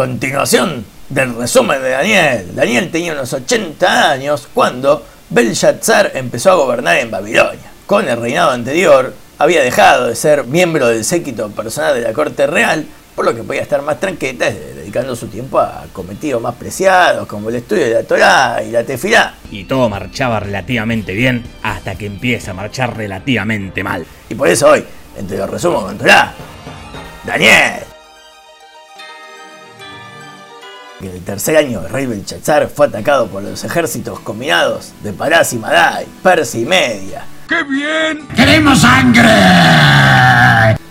Continuación del resumen de Daniel. Daniel tenía unos 80 años cuando Belshazzar empezó a gobernar en Babilonia. Con el reinado anterior, había dejado de ser miembro del séquito personal de la corte real, por lo que podía estar más tranquila dedicando su tiempo a cometidos más preciados como el estudio de la Torá y la tefilá. Y todo marchaba relativamente bien hasta que empieza a marchar relativamente mal. Y por eso hoy, entre los resumos con Torá, Daniel. En el tercer año, el rey Belshazzar fue atacado por los ejércitos combinados de Parás y Madai, Persia y Media. ¡Qué bien! ¡Queremos sangre!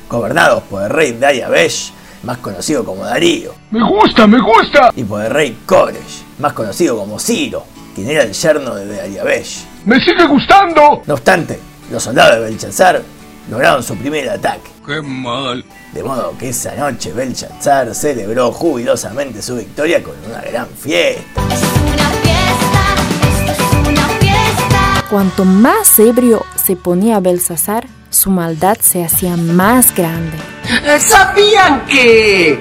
Gobernados por el rey Dariabesh, más conocido como Darío. ¡Me gusta, me gusta! Y por el rey Koresh, más conocido como Ciro, quien era el yerno de Dariabesh. ¡Me sigue gustando! No obstante, los soldados de Belshazzar lograron su primer ataque. ¡Qué mal! De modo que esa noche Belshazzar celebró jubilosamente su victoria con una gran fiesta. una fiesta, esto es una fiesta. Cuanto más ebrio se ponía Belsasar, su maldad se hacía más grande. ¿Sabían que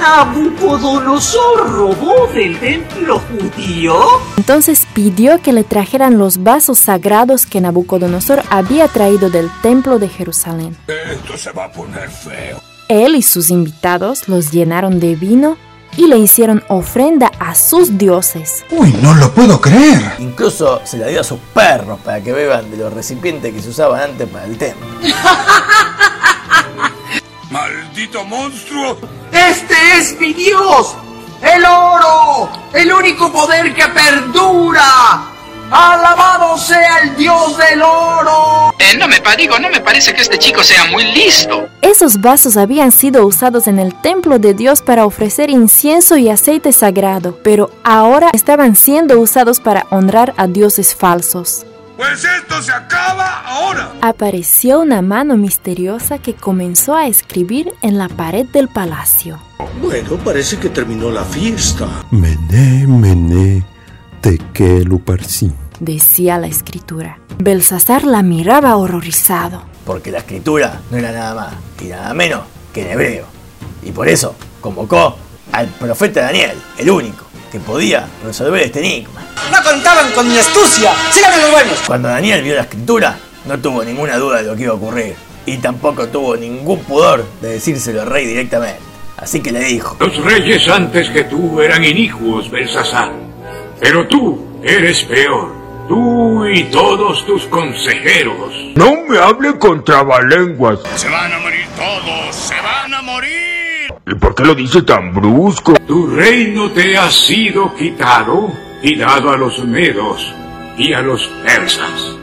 Nabucodonosor robó del templo judío? Entonces pidió que le trajeran los vasos sagrados que Nabucodonosor había traído del templo de Jerusalén. Esto se va a poner feo. Él y sus invitados los llenaron de vino y le hicieron ofrenda a sus dioses. Uy, no lo puedo creer. Incluso se la dio a sus perros para que beban de los recipientes que se usaban antes para el templo. ¡Maldito monstruo! ¡Este es mi Dios! ¡El oro! ¡El único poder que perdura! ¡Alabado sea el Dios del oro! Eh, no me digo, no me parece que este chico sea muy listo. Esos vasos habían sido usados en el templo de Dios para ofrecer incienso y aceite sagrado, pero ahora estaban siendo usados para honrar a dioses falsos. Pues esto se acaba ahora. Apareció una mano misteriosa que comenzó a escribir en la pared del palacio. Bueno, parece que terminó la fiesta. Mené, mené, parsi. Decía la escritura. Belsasar la miraba horrorizado. Porque la escritura no era nada más y nada menos que en hebreo. Y por eso convocó al profeta Daniel, el único que podía resolver este enigma. ¡No contaban con mi astucia! ¡Síganme los buenos! Cuando Daniel vio la escritura, no tuvo ninguna duda de lo que iba a ocurrir. Y tampoco tuvo ningún pudor de decírselo al rey directamente. Así que le dijo, Los reyes antes que tú eran inicuos, Belsasar. Pero tú eres peor. Tú y todos tus consejeros. No me hable con trabalenguas. Se van a morir todos. Se van a morir. ¿Y por qué lo dice tan brusco? Tu reino te ha sido quitado y dado a los medos y a los persas.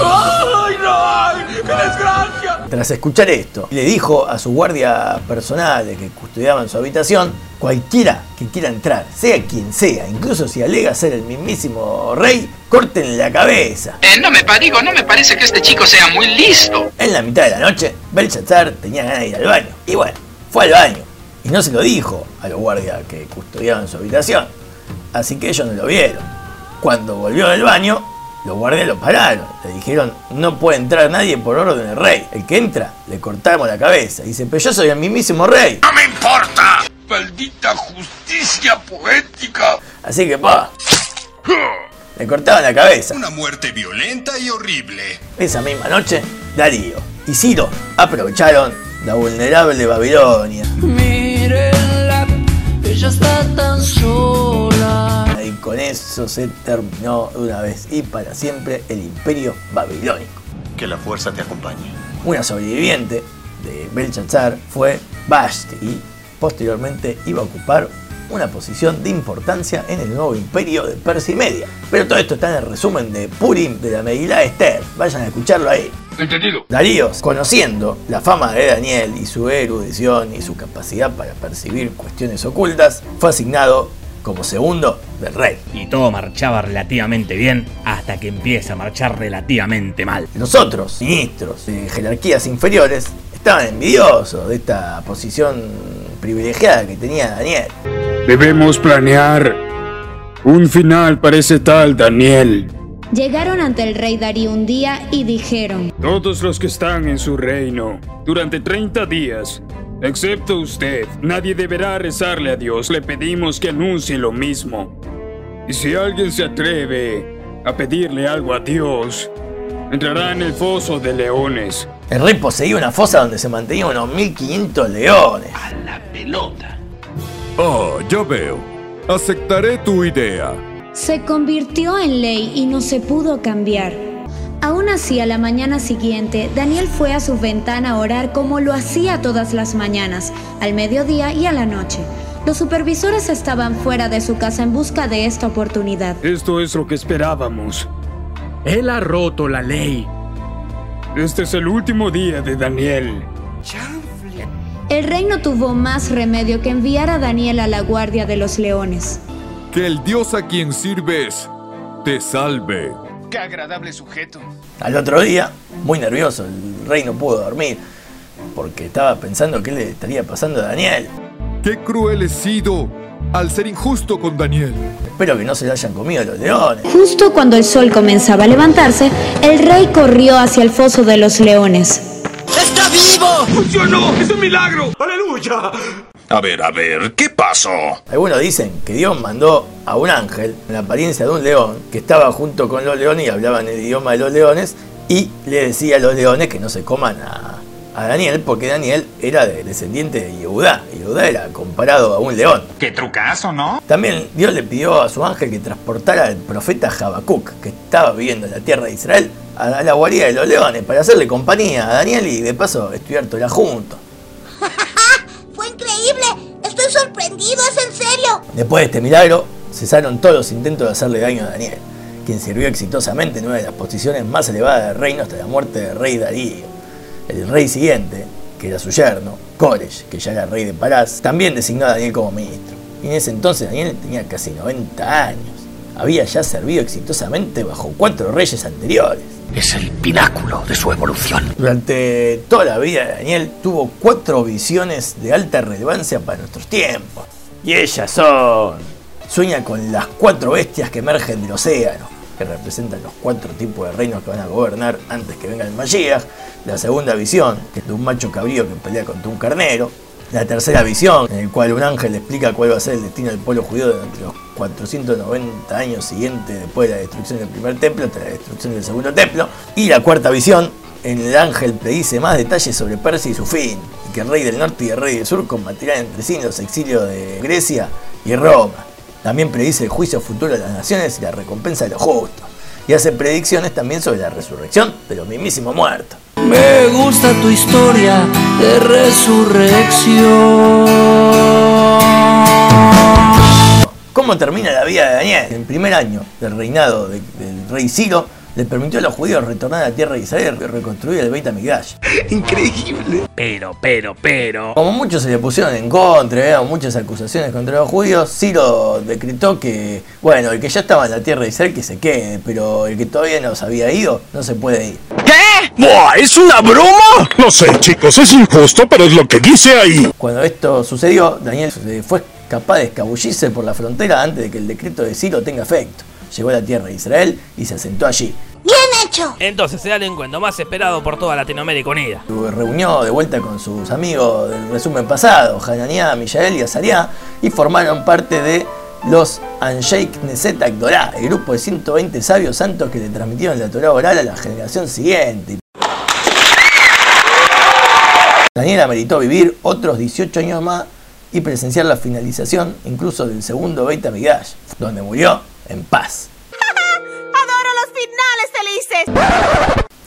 ¡Ay, no! ¡Qué desgracia! tras escuchar esto, le dijo a sus guardias personales que custodiaban su habitación, cualquiera que quiera entrar, sea quien sea, incluso si alega ser el mismísimo rey, córtenle la cabeza. Eh, no me digo, no me parece que este chico sea muy listo. En la mitad de la noche, Belshazzar tenía ganas de ir al baño. Y bueno, fue al baño. Y no se lo dijo a los guardias que custodiaban su habitación. Así que ellos no lo vieron. Cuando volvió del baño, los guardias lo pararon. Le dijeron, no puede entrar nadie por orden del rey. El que entra, le cortamos la cabeza. Y dice, pero yo soy el mismísimo rey. ¡No me importa! ¡Maldita justicia poética! Así que, pa, le cortaban la cabeza. Una muerte violenta y horrible. Esa misma noche, Darío y Ciro aprovecharon la vulnerable Babilonia. Mírenla, ella está tan sola. Y con eso se terminó de una vez y para siempre el imperio babilónico. Que la fuerza te acompañe. Una sobreviviente de Belshazzar fue Vashti y posteriormente iba a ocupar una posición de importancia en el nuevo imperio de Persia y Media. Pero todo esto está en el resumen de Purim de la Megilá Esther. Vayan a escucharlo ahí. Entendido. Darío, conociendo la fama de Daniel y su erudición y su capacidad para percibir cuestiones ocultas, fue asignado como segundo del rey. Y todo marchaba relativamente bien hasta que empieza a marchar relativamente mal. Los otros ministros de jerarquías inferiores estaban envidiosos de esta posición privilegiada que tenía Daniel. Debemos planear un final para ese tal Daniel. Llegaron ante el rey Darío un día y dijeron, Todos los que están en su reino, durante 30 días, excepto usted, nadie deberá rezarle a Dios. Le pedimos que anuncie lo mismo. Y si alguien se atreve a pedirle algo a Dios, entrará en el foso de leones. El rey poseía una fosa donde se mantenían unos 1500 leones. Pelota. Oh, ya veo. Aceptaré tu idea. Se convirtió en ley y no se pudo cambiar. Aún así, a la mañana siguiente, Daniel fue a su ventana a orar como lo hacía todas las mañanas, al mediodía y a la noche. Los supervisores estaban fuera de su casa en busca de esta oportunidad. Esto es lo que esperábamos. Él ha roto la ley. Este es el último día de Daniel. El rey no tuvo más remedio que enviar a Daniel a la guardia de los leones. Que el Dios a quien sirves te salve. Qué agradable sujeto. Al otro día, muy nervioso, el rey no pudo dormir porque estaba pensando qué le estaría pasando a Daniel. Qué cruel he sido al ser injusto con Daniel. Espero que no se le hayan comido los leones. Justo cuando el sol comenzaba a levantarse, el rey corrió hacia el foso de los leones. ¡Está vivo! ¡Funcionó! ¡Es un milagro! ¡Aleluya! A ver, a ver, ¿qué pasó? Algunos dicen que Dios mandó a un ángel en la apariencia de un león que estaba junto con los leones y hablaban el idioma de los leones y le decía a los leones que no se coman a, a Daniel porque Daniel era de- descendiente de Yehudá. y Yehudá era comparado a un león. Qué trucazo, ¿no? También Dios le pidió a su ángel que transportara al profeta Habacuc, que estaba viviendo en la tierra de Israel, a la guarida de los leones para hacerle compañía a Daniel y de paso estudiar Torah juntos. ¡Fue increíble! ¡Estoy sorprendido! ¿Es en serio? Después de este milagro, cesaron todos los intentos de hacerle daño a Daniel, quien sirvió exitosamente en una de las posiciones más elevadas del reino hasta la muerte del rey Darío. El rey siguiente, que era su yerno, Koresh, que ya era rey de Parás, también designó a Daniel como ministro. Y en ese entonces Daniel tenía casi 90 años. Había ya servido exitosamente bajo cuatro reyes anteriores. Es el pináculo de su evolución. Durante toda la vida de Daniel tuvo cuatro visiones de alta relevancia para nuestros tiempos. Y ellas son... Sueña con las cuatro bestias que emergen del océano, que representan los cuatro tipos de reinos que van a gobernar antes que venga el Mashiach. La segunda visión, que es de un macho cabrío que pelea contra un carnero. La tercera visión, en el cual un ángel explica cuál va a ser el destino del pueblo judío durante los 490 años siguientes después de la destrucción del primer templo hasta la destrucción del segundo templo. Y la cuarta visión, en el ángel predice más detalles sobre Persia y su fin, y que el rey del norte y el rey del sur combatirán entre sí los exilios de Grecia y Roma. También predice el juicio futuro de las naciones y la recompensa de los justos. Y hace predicciones también sobre la resurrección de los mismísimos muertos. Me gusta tu historia de resurrección. ¿Cómo termina la vida de Daniel? El primer año del reinado de- del rey Ciro le permitió a los judíos retornar a la tierra de Israel y reconstruir el Beit HaMikdash. Increíble. Pero, pero, pero. Como muchos se le pusieron en contra, ¿eh? muchas acusaciones contra los judíos, Ciro decretó que, bueno, el que ya estaba en la tierra de Israel que se quede, pero el que todavía no se había ido no se puede ir. ¡Buah! ¿Es una broma? No sé, chicos, es injusto, pero es lo que dice ahí. Cuando esto sucedió, Daniel fue capaz de escabullirse por la frontera antes de que el decreto de Ciro tenga efecto. Llegó a la tierra de Israel y se asentó allí. ¡Bien hecho! Entonces será el encuentro más esperado por toda Latinoamérica Unida. Se reunió de vuelta con sus amigos del resumen pasado, Hananiah, Mijael y Azariah, y formaron parte de los Ansheik Neset Agdorá, el grupo de 120 sabios santos que le transmitieron la Torah oral a la generación siguiente. Daniel ameritó vivir otros 18 años más y presenciar la finalización incluso del segundo Beit HaMikdash, donde murió en paz.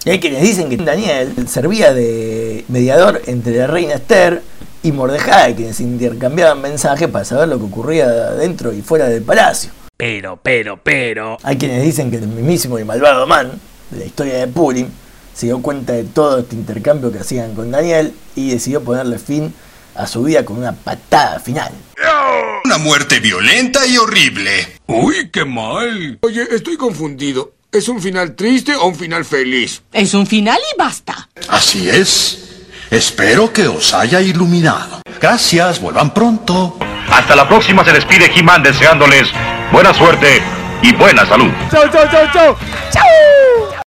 Hay quienes dicen que Daniel servía de mediador entre la reina Esther y Mordejai, quienes intercambiaban mensajes para saber lo que ocurría dentro y fuera del palacio. Pero, pero, pero. Hay quienes dicen que el mismísimo y malvado man de la historia de Purim se dio cuenta de todo este intercambio que hacían con Daniel y decidió ponerle fin a su vida con una patada final. Una muerte violenta y horrible. Uy, qué mal. Oye, estoy confundido. ¿Es un final triste o un final feliz? Es un final y basta. Así es. Espero que os haya iluminado. Gracias, vuelvan pronto. Hasta la próxima se despide He-Man deseándoles buena suerte y buena salud. Chau, chau, chau, chau. Chau.